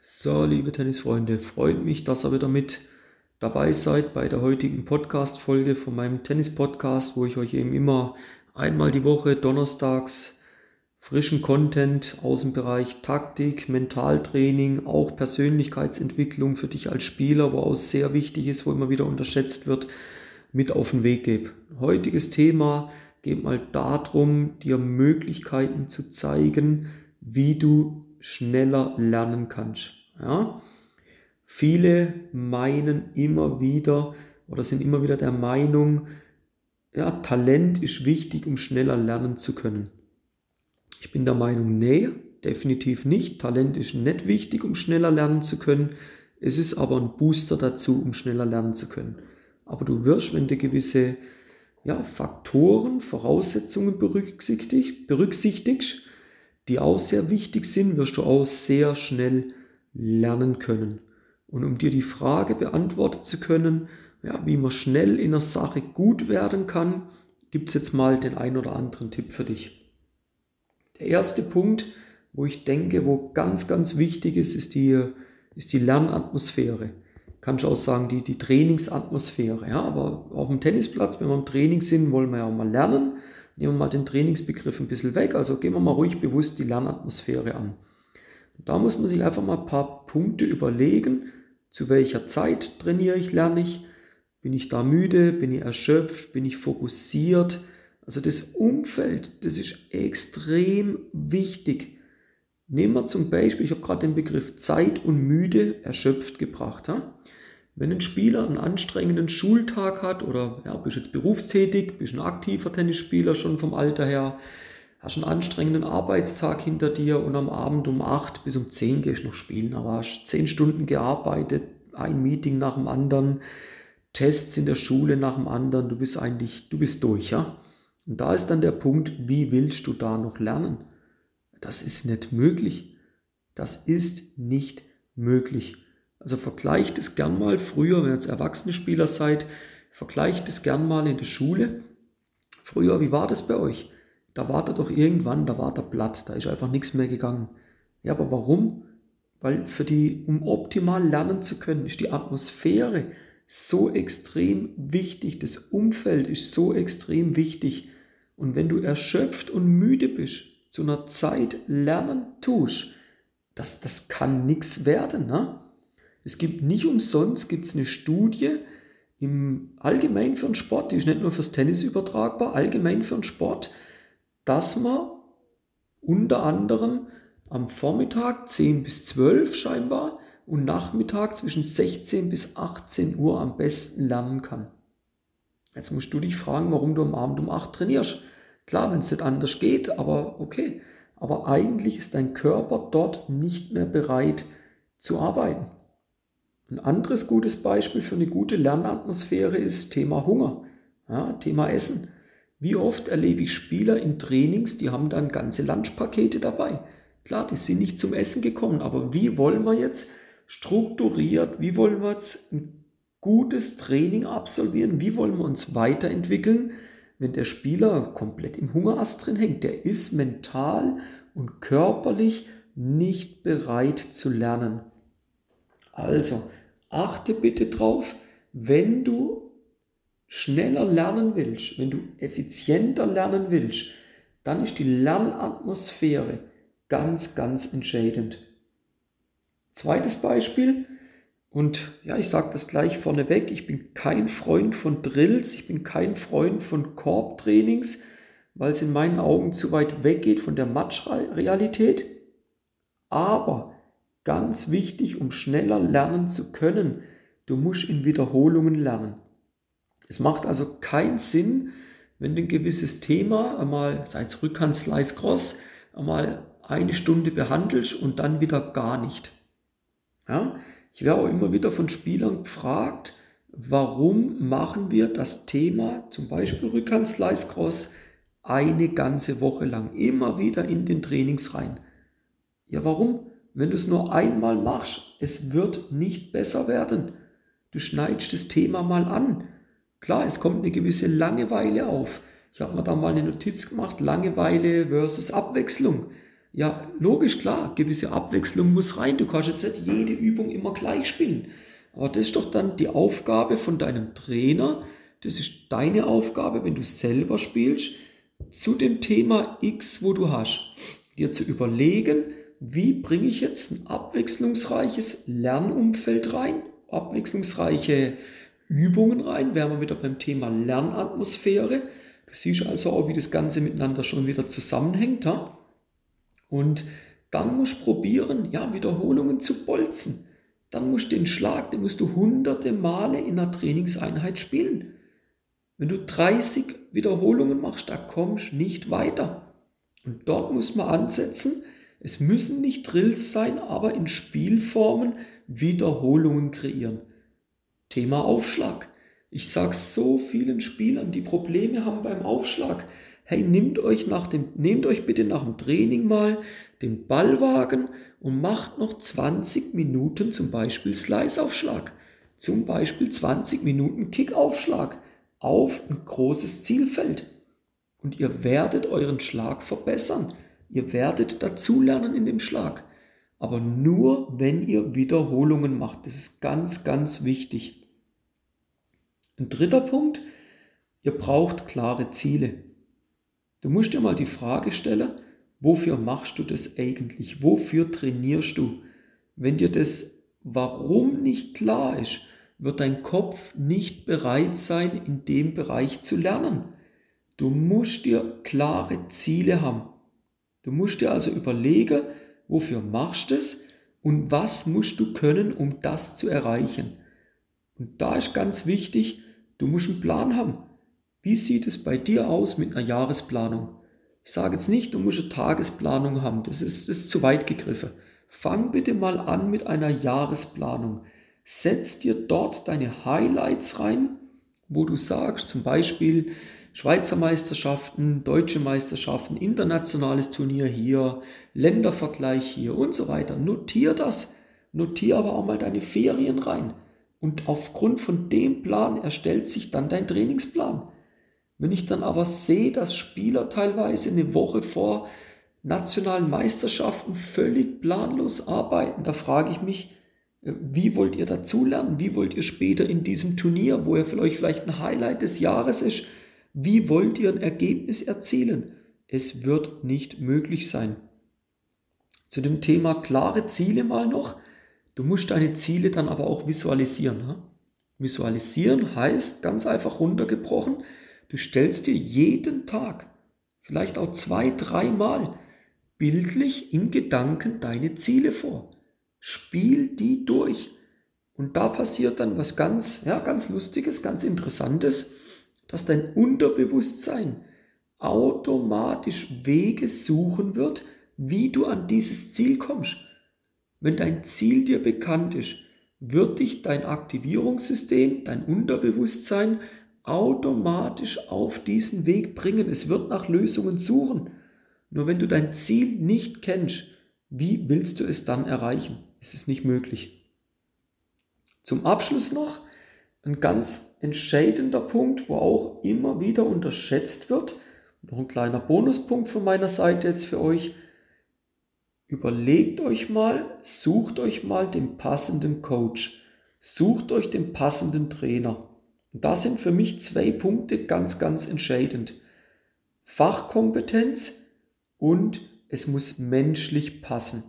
So, liebe Tennisfreunde, freut mich, dass ihr wieder mit dabei seid bei der heutigen Podcast-Folge von meinem Tennis-Podcast, wo ich euch eben immer einmal die Woche donnerstags frischen Content aus dem Bereich Taktik, Mentaltraining, auch Persönlichkeitsentwicklung für dich als Spieler, wo auch sehr wichtig ist, wo immer wieder unterschätzt wird, mit auf den Weg gebe. Heutiges Thema geht mal darum, dir Möglichkeiten zu zeigen, wie du schneller lernen kannst. Ja? Viele meinen immer wieder oder sind immer wieder der Meinung, ja, Talent ist wichtig, um schneller lernen zu können. Ich bin der Meinung, nee, definitiv nicht. Talent ist nicht wichtig, um schneller lernen zu können. Es ist aber ein Booster dazu, um schneller lernen zu können. Aber du wirst, wenn du gewisse ja, Faktoren, Voraussetzungen berücksichtigst, berücksichtigst, die auch sehr wichtig sind, wirst du auch sehr schnell lernen können. Und um dir die Frage beantworten zu können, ja, wie man schnell in einer Sache gut werden kann, gibt es jetzt mal den ein oder anderen Tipp für dich. Der erste Punkt, wo ich denke, wo ganz, ganz wichtig ist, ist die, ist die Lernatmosphäre. Kannst du auch sagen, die, die Trainingsatmosphäre. Ja? Aber auf dem Tennisplatz, wenn wir im Training sind, wollen wir ja auch mal lernen. Nehmen wir mal den Trainingsbegriff ein bisschen weg. Also gehen wir mal ruhig bewusst die Lernatmosphäre an. Da muss man sich einfach mal ein paar Punkte überlegen, zu welcher Zeit trainiere ich, lerne ich, bin ich da müde, bin ich erschöpft, bin ich fokussiert. Also das Umfeld, das ist extrem wichtig. Nehmen wir zum Beispiel, ich habe gerade den Begriff Zeit und müde erschöpft gebracht. Ja? Wenn ein Spieler einen anstrengenden Schultag hat oder ja, bist jetzt berufstätig, bist ein aktiver Tennisspieler schon vom Alter her, hast einen anstrengenden Arbeitstag hinter dir und am Abend um 8 bis um 10 gehst noch spielen, aber hast 10 Stunden gearbeitet, ein Meeting nach dem anderen, Tests in der Schule nach dem anderen, du bist eigentlich, du bist durch, ja. Und da ist dann der Punkt, wie willst du da noch lernen? Das ist nicht möglich. Das ist nicht möglich. Also vergleicht es gern mal früher, wenn ihr jetzt erwachsene Spieler seid, vergleicht es gern mal in der Schule. Früher, wie war das bei euch? Da war da doch irgendwann, da war der Blatt, da ist einfach nichts mehr gegangen. Ja, aber warum? Weil für die, um optimal lernen zu können, ist die Atmosphäre so extrem wichtig, das Umfeld ist so extrem wichtig. Und wenn du erschöpft und müde bist, zu einer Zeit lernen tust, das, das kann nichts werden. Ne? Es gibt nicht umsonst gibt's eine Studie im allgemein für den Sport, die ist nicht nur fürs Tennis übertragbar, allgemein für den Sport, dass man unter anderem am Vormittag 10 bis 12 scheinbar und Nachmittag zwischen 16 bis 18 Uhr am besten lernen kann. Jetzt musst du dich fragen, warum du am Abend um 8 trainierst. Klar, wenn es nicht anders geht, aber okay. Aber eigentlich ist dein Körper dort nicht mehr bereit zu arbeiten. Ein anderes gutes Beispiel für eine gute Lernatmosphäre ist Thema Hunger, ja, Thema Essen. Wie oft erlebe ich Spieler in Trainings, die haben dann ganze Lunchpakete dabei. Klar, die sind nicht zum Essen gekommen, aber wie wollen wir jetzt strukturiert, wie wollen wir jetzt ein gutes Training absolvieren, wie wollen wir uns weiterentwickeln, wenn der Spieler komplett im Hungerast drin hängt. Der ist mental und körperlich nicht bereit zu lernen. Also, achte bitte drauf, wenn du schneller lernen willst, wenn du effizienter lernen willst, dann ist die Lernatmosphäre ganz, ganz entscheidend. Zweites Beispiel, und ja, ich sage das gleich vorneweg, ich bin kein Freund von Drills, ich bin kein Freund von Korbtrainings, weil es in meinen Augen zu weit weggeht von der Matchrealität. Aber ganz wichtig, um schneller lernen zu können, du musst in Wiederholungen lernen. Es macht also keinen Sinn, wenn du ein gewisses Thema einmal, sei es Rückhand, Slice, Cross, einmal eine Stunde behandelst und dann wieder gar nicht. Ja? Ich werde auch immer wieder von Spielern gefragt, warum machen wir das Thema, zum Beispiel Rückhand, Slice, Cross, eine ganze Woche lang, immer wieder in den Trainings rein. Ja, warum? Wenn du es nur einmal machst, es wird nicht besser werden. Du schneidest das Thema mal an Klar, es kommt eine gewisse Langeweile auf. Ich habe mir da mal eine Notiz gemacht, Langeweile versus Abwechslung. Ja, logisch, klar, gewisse Abwechslung muss rein. Du kannst jetzt nicht jede Übung immer gleich spielen. Aber das ist doch dann die Aufgabe von deinem Trainer. Das ist deine Aufgabe, wenn du selber spielst, zu dem Thema X, wo du hast, dir zu überlegen, wie bringe ich jetzt ein abwechslungsreiches Lernumfeld rein, abwechslungsreiche Übungen rein, wären wir wieder beim Thema Lernatmosphäre. Du siehst also auch, wie das Ganze miteinander schon wieder zusammenhängt. Ja? Und dann musst du probieren, ja, Wiederholungen zu bolzen. Dann musst du den Schlag, den musst du hunderte Male in einer Trainingseinheit spielen. Wenn du 30 Wiederholungen machst, da kommst du nicht weiter. Und dort muss man ansetzen. Es müssen nicht Drills sein, aber in Spielformen Wiederholungen kreieren. Thema Aufschlag. Ich sage so vielen Spielern, die Probleme haben beim Aufschlag. Hey, nehmt euch, nach dem, nehmt euch bitte nach dem Training mal den Ballwagen und macht noch 20 Minuten zum Beispiel Slice-Aufschlag. Zum Beispiel 20 Minuten Kick-Aufschlag auf ein großes Zielfeld. Und ihr werdet euren Schlag verbessern. Ihr werdet dazulernen in dem Schlag. Aber nur, wenn ihr Wiederholungen macht. Das ist ganz, ganz wichtig. Ein dritter Punkt, ihr braucht klare Ziele. Du musst dir mal die Frage stellen, wofür machst du das eigentlich? Wofür trainierst du? Wenn dir das Warum nicht klar ist, wird dein Kopf nicht bereit sein, in dem Bereich zu lernen. Du musst dir klare Ziele haben. Du musst dir also überlegen, wofür machst du es und was musst du können, um das zu erreichen. Und da ist ganz wichtig, du musst einen Plan haben. Wie sieht es bei dir aus mit einer Jahresplanung? Ich sage jetzt nicht, du musst eine Tagesplanung haben, das ist, das ist zu weit gegriffen. Fang bitte mal an mit einer Jahresplanung. Setz dir dort deine Highlights rein, wo du sagst, zum Beispiel Schweizer Meisterschaften, deutsche Meisterschaften, internationales Turnier hier, Ländervergleich hier und so weiter. Notier das. Notier aber auch mal deine Ferien rein. Und aufgrund von dem Plan erstellt sich dann dein Trainingsplan. Wenn ich dann aber sehe, dass Spieler teilweise eine Woche vor nationalen Meisterschaften völlig planlos arbeiten, da frage ich mich, äh, wie wollt ihr dazulernen? Wie wollt ihr später in diesem Turnier, wo er für euch vielleicht ein Highlight des Jahres ist, wie wollt ihr ein Ergebnis erzielen? Es wird nicht möglich sein. Zu dem Thema klare Ziele mal noch. Du musst deine Ziele dann aber auch visualisieren. Visualisieren heißt ganz einfach runtergebrochen, du stellst dir jeden Tag, vielleicht auch zwei, dreimal, bildlich in Gedanken deine Ziele vor. Spiel die durch. Und da passiert dann was ganz, ja, ganz Lustiges, ganz Interessantes, dass dein Unterbewusstsein automatisch Wege suchen wird, wie du an dieses Ziel kommst. Wenn dein Ziel dir bekannt ist, wird dich dein Aktivierungssystem, dein Unterbewusstsein automatisch auf diesen Weg bringen. Es wird nach Lösungen suchen. Nur wenn du dein Ziel nicht kennst, wie willst du es dann erreichen? Es ist nicht möglich. Zum Abschluss noch ein ganz entscheidender Punkt, wo auch immer wieder unterschätzt wird. Noch ein kleiner Bonuspunkt von meiner Seite jetzt für euch. Überlegt euch mal, sucht euch mal den passenden Coach, sucht euch den passenden Trainer. Und da sind für mich zwei Punkte ganz, ganz entscheidend. Fachkompetenz und es muss menschlich passen.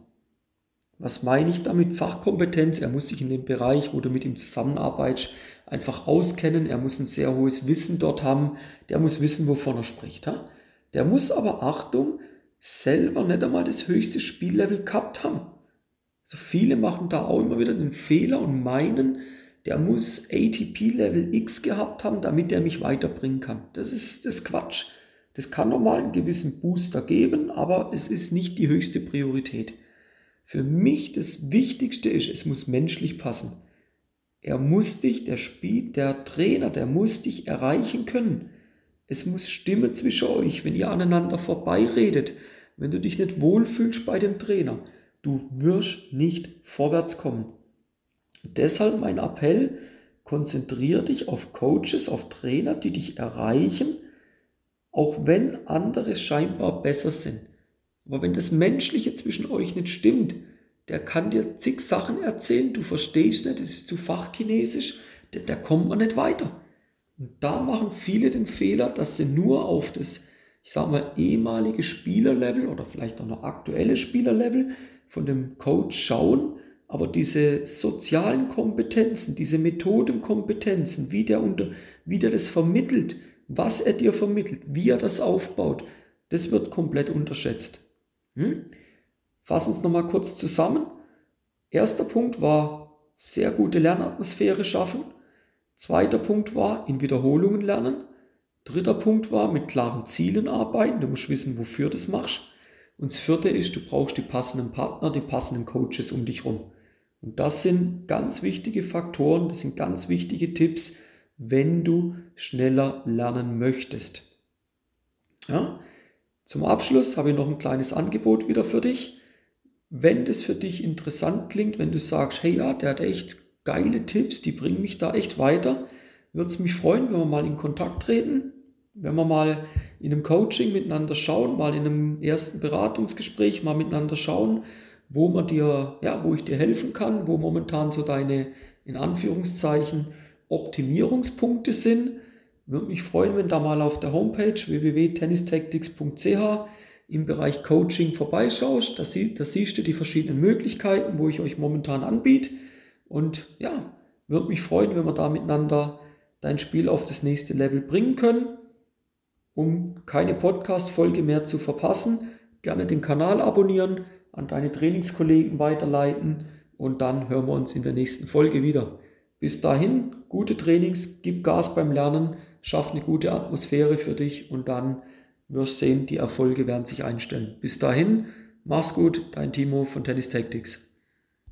Was meine ich damit? Fachkompetenz. Er muss sich in dem Bereich, wo du mit ihm zusammenarbeitest, einfach auskennen. Er muss ein sehr hohes Wissen dort haben. Der muss wissen, wovon er spricht. Der muss aber, Achtung, selber nicht einmal das höchste Spiellevel gehabt haben. So viele machen da auch immer wieder den Fehler und meinen, der muss ATP Level X gehabt haben, damit er mich weiterbringen kann. Das ist das Quatsch. Das kann nochmal einen gewissen Booster geben, aber es ist nicht die höchste Priorität. Für mich das Wichtigste ist, es muss menschlich passen. Er muss dich, der Spiel, der Trainer, der muss dich erreichen können. Es muss Stimme zwischen euch, wenn ihr aneinander vorbeiredet, wenn du dich nicht wohlfühlst bei dem Trainer. Du wirst nicht vorwärts kommen. Deshalb mein Appell, konzentriere dich auf Coaches, auf Trainer, die dich erreichen, auch wenn andere scheinbar besser sind. Aber wenn das Menschliche zwischen euch nicht stimmt, der kann dir zig Sachen erzählen, du verstehst nicht, das ist zu fachchinesisch, da, da kommt man nicht weiter. Und da machen viele den Fehler, dass sie nur auf das, ich sag mal, ehemalige Spielerlevel oder vielleicht auch noch aktuelle Spielerlevel von dem Coach schauen, aber diese sozialen Kompetenzen, diese Methodenkompetenzen, wie der, unter, wie der das vermittelt, was er dir vermittelt, wie er das aufbaut, das wird komplett unterschätzt. Hm? Fassen es nochmal kurz zusammen. Erster Punkt war sehr gute Lernatmosphäre schaffen. Zweiter Punkt war in Wiederholungen lernen. Dritter Punkt war mit klaren Zielen arbeiten. Du musst wissen, wofür du das machst. Und das vierte ist, du brauchst die passenden Partner, die passenden Coaches um dich herum. Und das sind ganz wichtige Faktoren, das sind ganz wichtige Tipps, wenn du schneller lernen möchtest. Ja? Zum Abschluss habe ich noch ein kleines Angebot wieder für dich. Wenn das für dich interessant klingt, wenn du sagst, hey ja, der hat echt geile Tipps, die bringen mich da echt weiter, würde es mich freuen, wenn wir mal in Kontakt treten, wenn wir mal in einem Coaching miteinander schauen, mal in einem ersten Beratungsgespräch mal miteinander schauen, wo man dir, ja, wo ich dir helfen kann, wo momentan so deine, in Anführungszeichen, Optimierungspunkte sind. Würde mich freuen, wenn da mal auf der Homepage www.tennistactics.ch im Bereich Coaching vorbeischaust. Da, sie, da siehst du die verschiedenen Möglichkeiten, wo ich euch momentan anbiete. Und ja, würde mich freuen, wenn wir da miteinander dein Spiel auf das nächste Level bringen können. Um keine Podcast-Folge mehr zu verpassen, gerne den Kanal abonnieren, an deine Trainingskollegen weiterleiten und dann hören wir uns in der nächsten Folge wieder. Bis dahin, gute Trainings, gib Gas beim Lernen, schaff eine gute Atmosphäre für dich und dann wirst sehen, die Erfolge werden sich einstellen. Bis dahin, mach's gut, dein Timo von Tennis Tactics.